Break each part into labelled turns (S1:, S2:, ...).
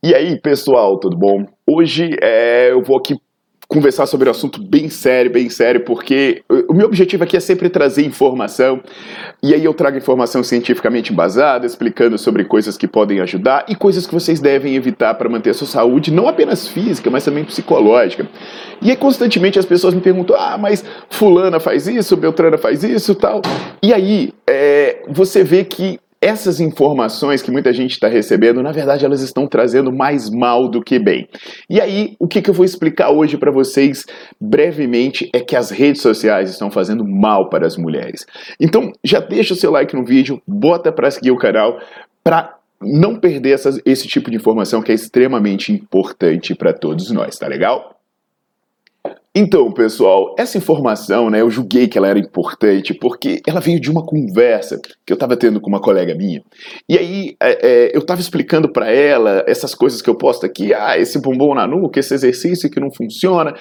S1: E aí, pessoal, tudo bom? Hoje é, eu vou aqui conversar sobre um assunto bem sério, bem sério, porque o meu objetivo aqui é sempre trazer informação, e aí eu trago informação cientificamente embasada, explicando sobre coisas que podem ajudar e coisas que vocês devem evitar para manter a sua saúde, não apenas física, mas também psicológica. E aí constantemente as pessoas me perguntam: ah, mas fulana faz isso, Beltrana faz isso tal. E aí é, você vê que essas informações que muita gente está recebendo, na verdade, elas estão trazendo mais mal do que bem. E aí, o que, que eu vou explicar hoje para vocês brevemente é que as redes sociais estão fazendo mal para as mulheres. Então, já deixa o seu like no vídeo, bota para seguir o canal, para não perder essas, esse tipo de informação que é extremamente importante para todos nós, tá legal? Então, pessoal, essa informação, né, eu julguei que ela era importante porque ela veio de uma conversa que eu estava tendo com uma colega minha. E aí é, é, eu estava explicando para ela essas coisas que eu posto aqui, ah, esse bombom na nuca, esse exercício que não funciona.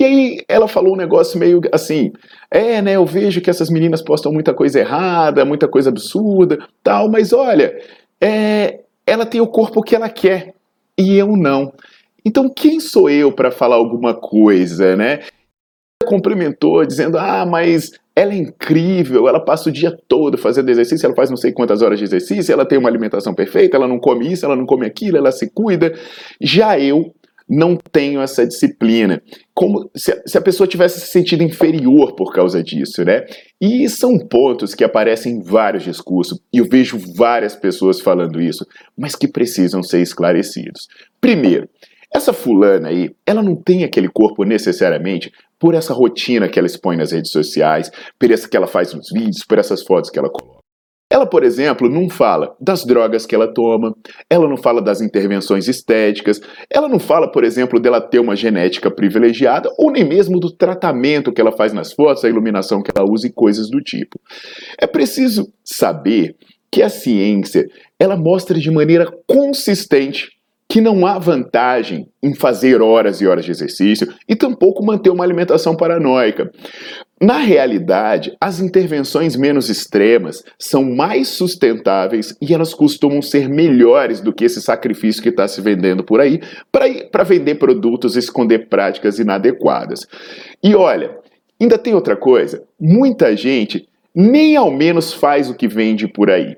S1: E aí ela falou um negócio meio assim, é, né, eu vejo que essas meninas postam muita coisa errada, muita coisa absurda, tal, mas olha, é, ela tem o corpo que ela quer e eu não. Então, quem sou eu para falar alguma coisa, né? Complementou dizendo: "Ah, mas ela é incrível, ela passa o dia todo fazendo exercício, ela faz não sei quantas horas de exercício, ela tem uma alimentação perfeita, ela não come isso, ela não come aquilo, ela se cuida". Já eu não tenho essa disciplina. Como se, se, a pessoa tivesse se sentido inferior por causa disso, né? E são pontos que aparecem em vários discursos, e eu vejo várias pessoas falando isso, mas que precisam ser esclarecidos. Primeiro, essa fulana aí, ela não tem aquele corpo necessariamente por essa rotina que ela expõe nas redes sociais, por essa que ela faz nos vídeos, por essas fotos que ela coloca. Ela, por exemplo, não fala das drogas que ela toma, ela não fala das intervenções estéticas, ela não fala, por exemplo, dela ter uma genética privilegiada, ou nem mesmo do tratamento que ela faz nas fotos, a iluminação que ela usa e coisas do tipo. É preciso saber que a ciência, ela mostra de maneira consistente que não há vantagem em fazer horas e horas de exercício e tampouco manter uma alimentação paranoica. Na realidade, as intervenções menos extremas são mais sustentáveis e elas costumam ser melhores do que esse sacrifício que está se vendendo por aí para vender produtos e esconder práticas inadequadas. E olha, ainda tem outra coisa: muita gente nem ao menos faz o que vende por aí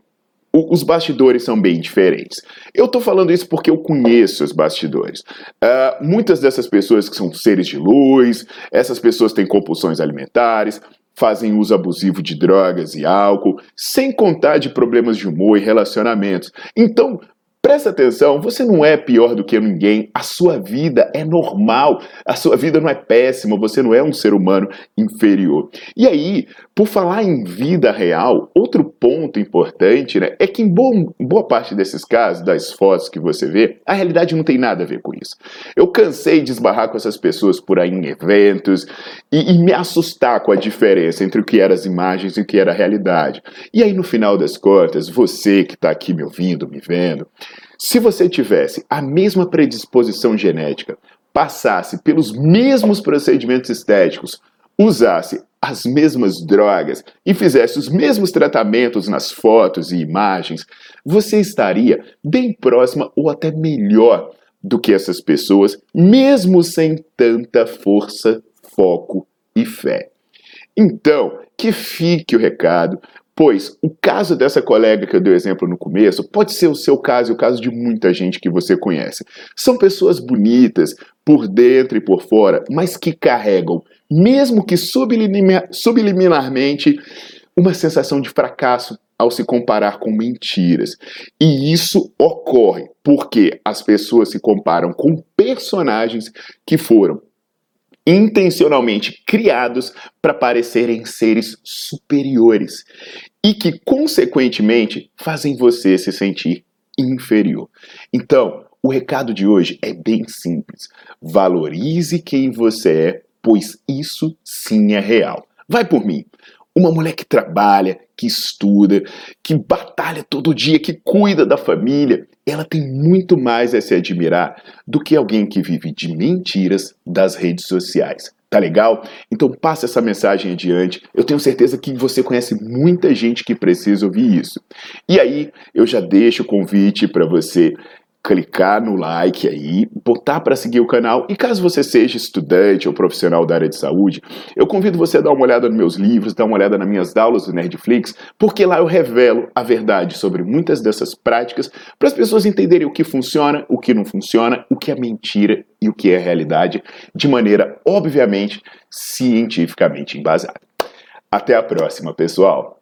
S1: os bastidores são bem diferentes. Eu estou falando isso porque eu conheço os bastidores. Uh, muitas dessas pessoas que são seres de luz, essas pessoas têm compulsões alimentares, fazem uso abusivo de drogas e álcool, sem contar de problemas de humor e relacionamentos. Então, Presta atenção, você não é pior do que ninguém, a sua vida é normal, a sua vida não é péssima, você não é um ser humano inferior. E aí, por falar em vida real, outro ponto importante né, é que em boa, parte desses casos, das fotos que você vê, a realidade não tem nada a ver com isso. Eu cansei de esbarrar com essas pessoas por aí em eventos e, e me assustar com a diferença entre o que eram as imagens e o que era a realidade. E aí, no final das contas, você que está aqui me ouvindo, me vendo, se você tivesse a mesma predisposição genética, passasse pelos mesmos procedimentos estéticos, usasse as mesmas drogas e fizesse os mesmos tratamentos nas fotos e imagens, você estaria bem próxima ou até melhor do que essas pessoas, mesmo sem tanta força, foco e fé. Então, que fique o recado Pois o caso dessa colega que eu dei o exemplo no começo pode ser o seu caso e o caso de muita gente que você conhece. São pessoas bonitas por dentro e por fora, mas que carregam, mesmo que subliminarmente, uma sensação de fracasso ao se comparar com mentiras. E isso ocorre porque as pessoas se comparam com personagens que foram intencionalmente criados para parecerem seres superiores e que, consequentemente, fazem você se sentir inferior. Então, o recado de hoje é bem simples. Valorize quem você é, pois isso sim é real. Vai por mim. Uma mulher que trabalha, que estuda, que batalha todo dia, que cuida da família, ela tem muito mais a se admirar do que alguém que vive de mentiras das redes sociais. Tá legal? Então passa essa mensagem adiante. Eu tenho certeza que você conhece muita gente que precisa ouvir isso. E aí, eu já deixo o convite para você clicar no like aí, botar para seguir o canal. E caso você seja estudante ou profissional da área de saúde, eu convido você a dar uma olhada nos meus livros, dar uma olhada nas minhas aulas do Nerdflix, porque lá eu revelo a verdade sobre muitas dessas práticas para as pessoas entenderem o que funciona, o que não funciona, o que é mentira e o que é realidade, de maneira obviamente cientificamente embasada. Até a próxima, pessoal.